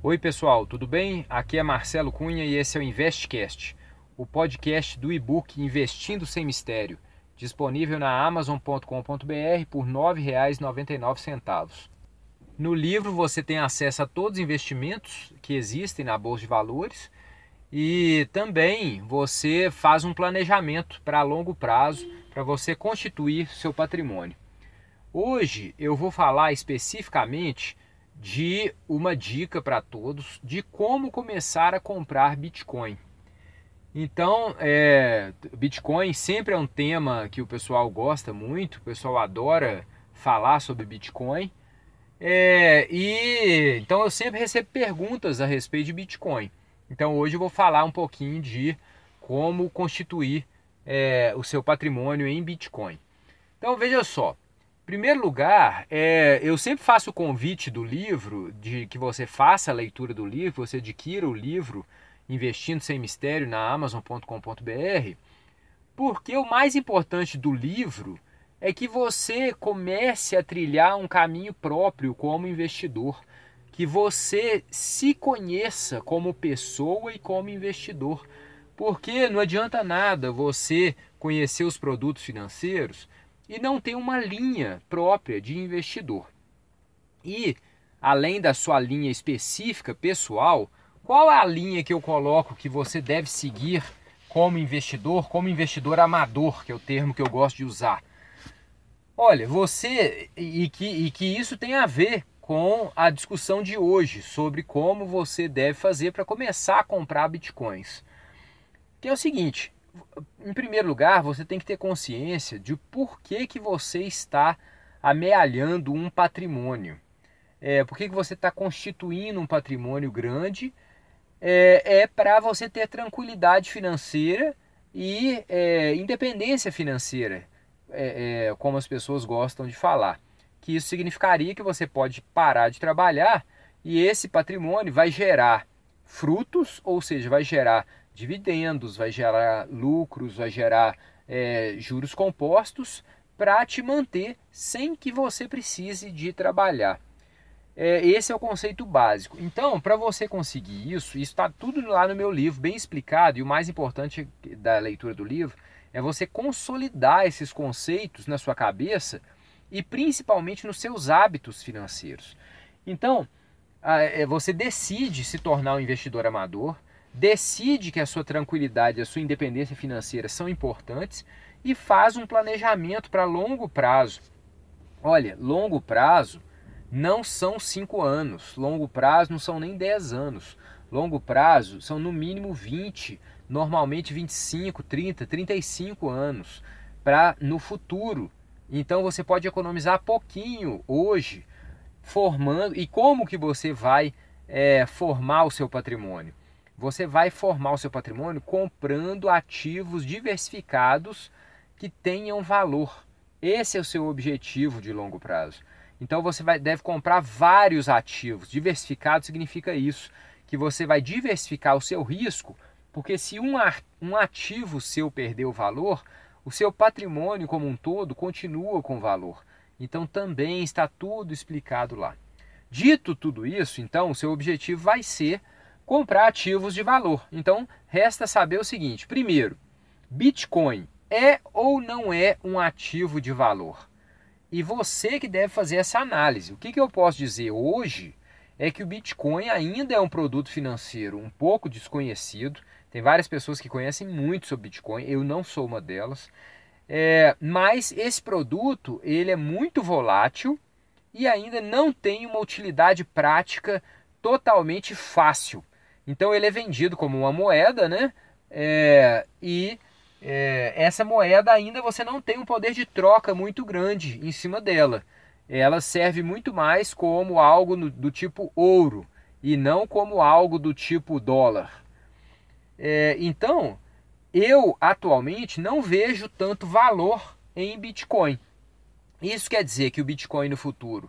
Oi, pessoal, tudo bem? Aqui é Marcelo Cunha e esse é o Investcast, o podcast do e-book Investindo Sem Mistério, disponível na amazon.com.br por R$ 9,99. No livro você tem acesso a todos os investimentos que existem na bolsa de valores e também você faz um planejamento para longo prazo para você constituir seu patrimônio. Hoje eu vou falar especificamente de uma dica para todos de como começar a comprar Bitcoin. Então, é, Bitcoin sempre é um tema que o pessoal gosta muito, o pessoal adora falar sobre Bitcoin. É, e então eu sempre recebo perguntas a respeito de Bitcoin. Então hoje eu vou falar um pouquinho de como constituir é, o seu patrimônio em Bitcoin. Então veja só, primeiro lugar, é, eu sempre faço o convite do livro, de que você faça a leitura do livro, você adquira o livro Investindo Sem Mistério na Amazon.com.br, porque o mais importante do livro é que você comece a trilhar um caminho próprio como investidor, que você se conheça como pessoa e como investidor. Porque não adianta nada você conhecer os produtos financeiros e não tem uma linha própria de investidor. E, além da sua linha específica pessoal, qual é a linha que eu coloco que você deve seguir como investidor, como investidor amador, que é o termo que eu gosto de usar? Olha, você e que, e que isso tem a ver com a discussão de hoje sobre como você deve fazer para começar a comprar bitcoins. Que é o seguinte, em primeiro lugar, você tem que ter consciência de por que, que você está amealhando um patrimônio. É, por que, que você está constituindo um patrimônio grande? É, é para você ter tranquilidade financeira e é, independência financeira, é, é, como as pessoas gostam de falar. Que isso significaria que você pode parar de trabalhar e esse patrimônio vai gerar frutos, ou seja, vai gerar dividendos, vai gerar lucros, vai gerar é, juros compostos para te manter sem que você precise de trabalhar. É, esse é o conceito básico. Então, para você conseguir isso, isso está tudo lá no meu livro, bem explicado, e o mais importante da leitura do livro é você consolidar esses conceitos na sua cabeça e principalmente nos seus hábitos financeiros. Então, é, você decide se tornar um investidor amador, decide que a sua tranquilidade, a sua independência financeira são importantes e faz um planejamento para longo prazo. Olha, longo prazo não são cinco anos, longo prazo não são nem 10 anos. Longo prazo são no mínimo 20, normalmente 25, 30, 35 anos para no futuro. Então você pode economizar pouquinho hoje formando. E como que você vai é, formar o seu patrimônio? Você vai formar o seu patrimônio comprando ativos diversificados que tenham valor. Esse é o seu objetivo de longo prazo. Então você vai, deve comprar vários ativos. Diversificado significa isso, que você vai diversificar o seu risco, porque se um, um ativo seu perder o valor, o seu patrimônio como um todo continua com valor. Então também está tudo explicado lá. Dito tudo isso, então o seu objetivo vai ser comprar ativos de valor. Então, resta saber o seguinte: primeiro, Bitcoin é ou não é um ativo de valor? E você que deve fazer essa análise. O que, que eu posso dizer hoje é que o Bitcoin ainda é um produto financeiro um pouco desconhecido. Tem várias pessoas que conhecem muito sobre Bitcoin, eu não sou uma delas. É, mas esse produto ele é muito volátil e ainda não tem uma utilidade prática totalmente fácil. Então ele é vendido como uma moeda, né? É, e é, essa moeda ainda você não tem um poder de troca muito grande em cima dela. Ela serve muito mais como algo no, do tipo ouro e não como algo do tipo dólar. É, então, eu atualmente não vejo tanto valor em Bitcoin. Isso quer dizer que o Bitcoin no futuro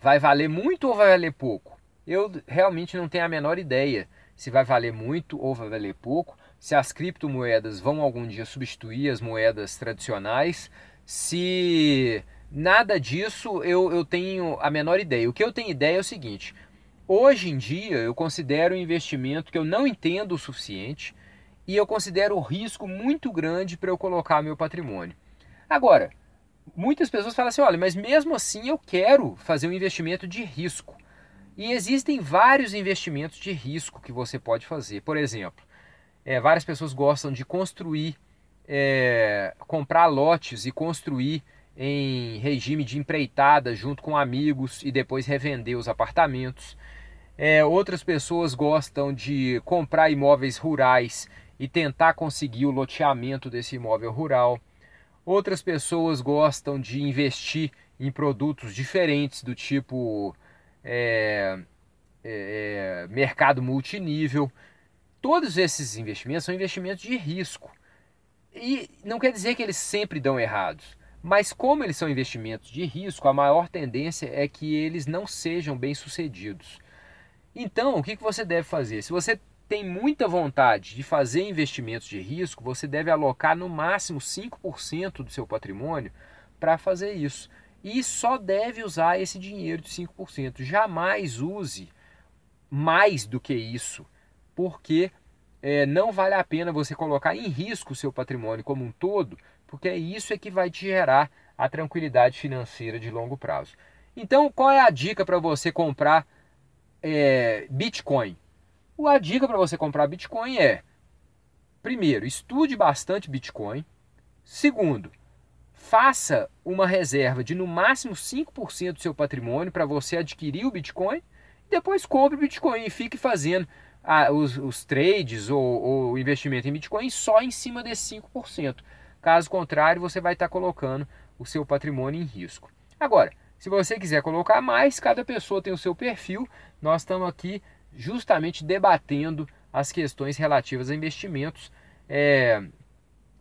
vai valer muito ou vai valer pouco? Eu realmente não tenho a menor ideia se vai valer muito ou vai valer pouco, se as criptomoedas vão algum dia substituir as moedas tradicionais, se nada disso eu, eu tenho a menor ideia. O que eu tenho ideia é o seguinte: Hoje em dia, eu considero um investimento que eu não entendo o suficiente e eu considero o risco muito grande para eu colocar meu patrimônio. Agora, muitas pessoas falam assim: olha, mas mesmo assim eu quero fazer um investimento de risco. E existem vários investimentos de risco que você pode fazer. Por exemplo, é, várias pessoas gostam de construir, é, comprar lotes e construir em regime de empreitada junto com amigos e depois revender os apartamentos. É, outras pessoas gostam de comprar imóveis rurais e tentar conseguir o loteamento desse imóvel rural. Outras pessoas gostam de investir em produtos diferentes do tipo é, é, é mercado multinível. Todos esses investimentos são investimentos de risco. E não quer dizer que eles sempre dão errados. Mas como eles são investimentos de risco, a maior tendência é que eles não sejam bem sucedidos. Então, o que você deve fazer? Se você tem muita vontade de fazer investimentos de risco, você deve alocar no máximo 5% do seu patrimônio para fazer isso. E só deve usar esse dinheiro de 5%. Jamais use mais do que isso, porque é, não vale a pena você colocar em risco o seu patrimônio como um todo, porque é isso é que vai te gerar a tranquilidade financeira de longo prazo. Então, qual é a dica para você comprar é, Bitcoin? A dica para você comprar Bitcoin é: primeiro, estude bastante Bitcoin. Segundo, faça uma reserva de no máximo 5% do seu patrimônio para você adquirir o Bitcoin. Depois compre o Bitcoin e fique fazendo ah, os, os, trades ou, o investimento em Bitcoin só em cima desse 5%. Caso contrário, você vai estar colocando o seu patrimônio em risco. Agora, se você quiser colocar mais, cada pessoa tem o seu perfil. Nós estamos aqui justamente debatendo as questões relativas a investimentos. É,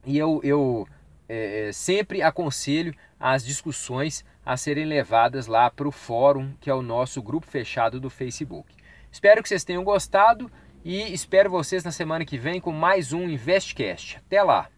e eu, eu é, sempre aconselho as discussões a serem levadas lá para o fórum, que é o nosso grupo fechado do Facebook. Espero que vocês tenham gostado e espero vocês na semana que vem com mais um Investcast. Até lá!